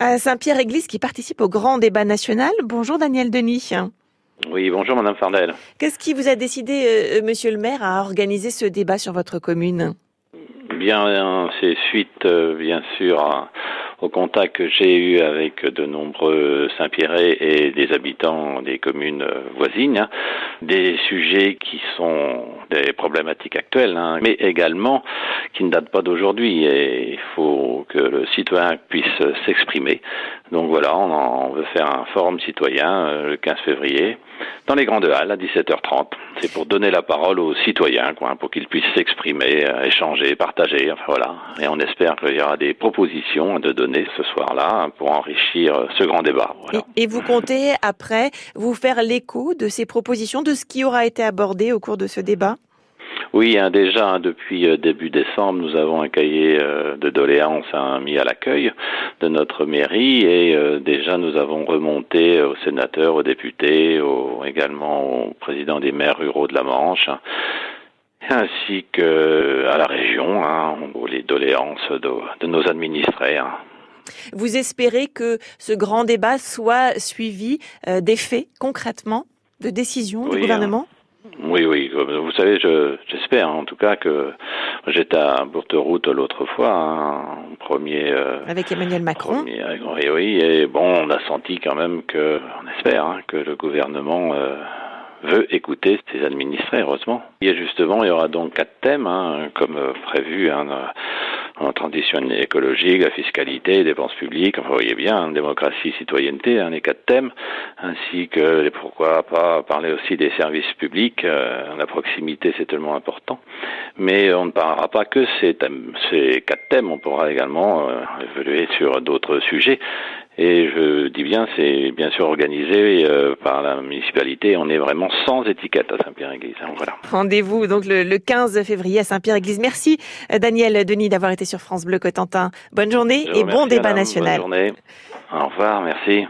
À Saint-Pierre-Église qui participe au grand débat national. Bonjour Daniel Denis. Oui, bonjour Madame Fardel. Qu'est-ce qui vous a décidé, euh, Monsieur le maire, à organiser ce débat sur votre commune? Bien, c'est suite, euh, bien sûr, à au contact que j'ai eu avec de nombreux Saint-Pierre et des habitants des communes voisines, des sujets qui sont des problématiques actuelles, hein, mais également qui ne datent pas d'aujourd'hui. Et il faut que le citoyen puisse s'exprimer. Donc voilà, on, veut faire un forum citoyen euh, le 15 février dans les grandes halles à 17h30. C'est pour donner la parole aux citoyens, pour qu'ils puissent s'exprimer, euh, échanger, partager. Enfin voilà. Et on espère qu'il y aura des propositions de donner ce soir-là pour enrichir euh, ce grand débat. Et, vous comptez après vous faire l'écho de ces propositions, de ce qui aura été abordé au cours de ce débat? Oui, hein, déjà hein, depuis euh, début décembre, nous avons un cahier euh, de doléances hein, mis à l'accueil de notre mairie et euh, déjà nous avons remonté aux sénateurs, aux députés, également au président des maires ruraux de la Manche ainsi que à la région, les doléances de, nos administrés. Vous espérez que ce grand débat soit suivi d'effets concrètement, de décisions du gouvernement? Oui, oui. Vous savez, j'espère en tout cas que j'étais à Bourteroute l'autre fois, hein, premier. Euh, Avec Emmanuel Macron. oui, oui. Et bon, on a senti quand même que, on espère, hein, que le gouvernement. Euh, veut écouter ses administrés, heureusement. Et justement, il y aura donc quatre thèmes, hein, comme prévu, hein, en transition écologique, la fiscalité, les dépenses publiques, vous voyez bien, hein, démocratie, citoyenneté, hein, les quatre thèmes, ainsi que pourquoi pas parler aussi des services publics, euh, la proximité c'est tellement important, mais on ne parlera pas que ces, thèmes, ces quatre thèmes, on pourra également euh, évoluer sur d'autres sujets, et je dis bien, c'est bien sûr organisé euh, par la municipalité. On est vraiment sans étiquette à Saint-Pierre-Église. Voilà. Rendez-vous donc le, le, 15 février à Saint-Pierre-Église. Merci Daniel Denis d'avoir été sur France Bleu Cotentin. Bonne journée et bon débat national. Bonne journée. Au revoir, merci.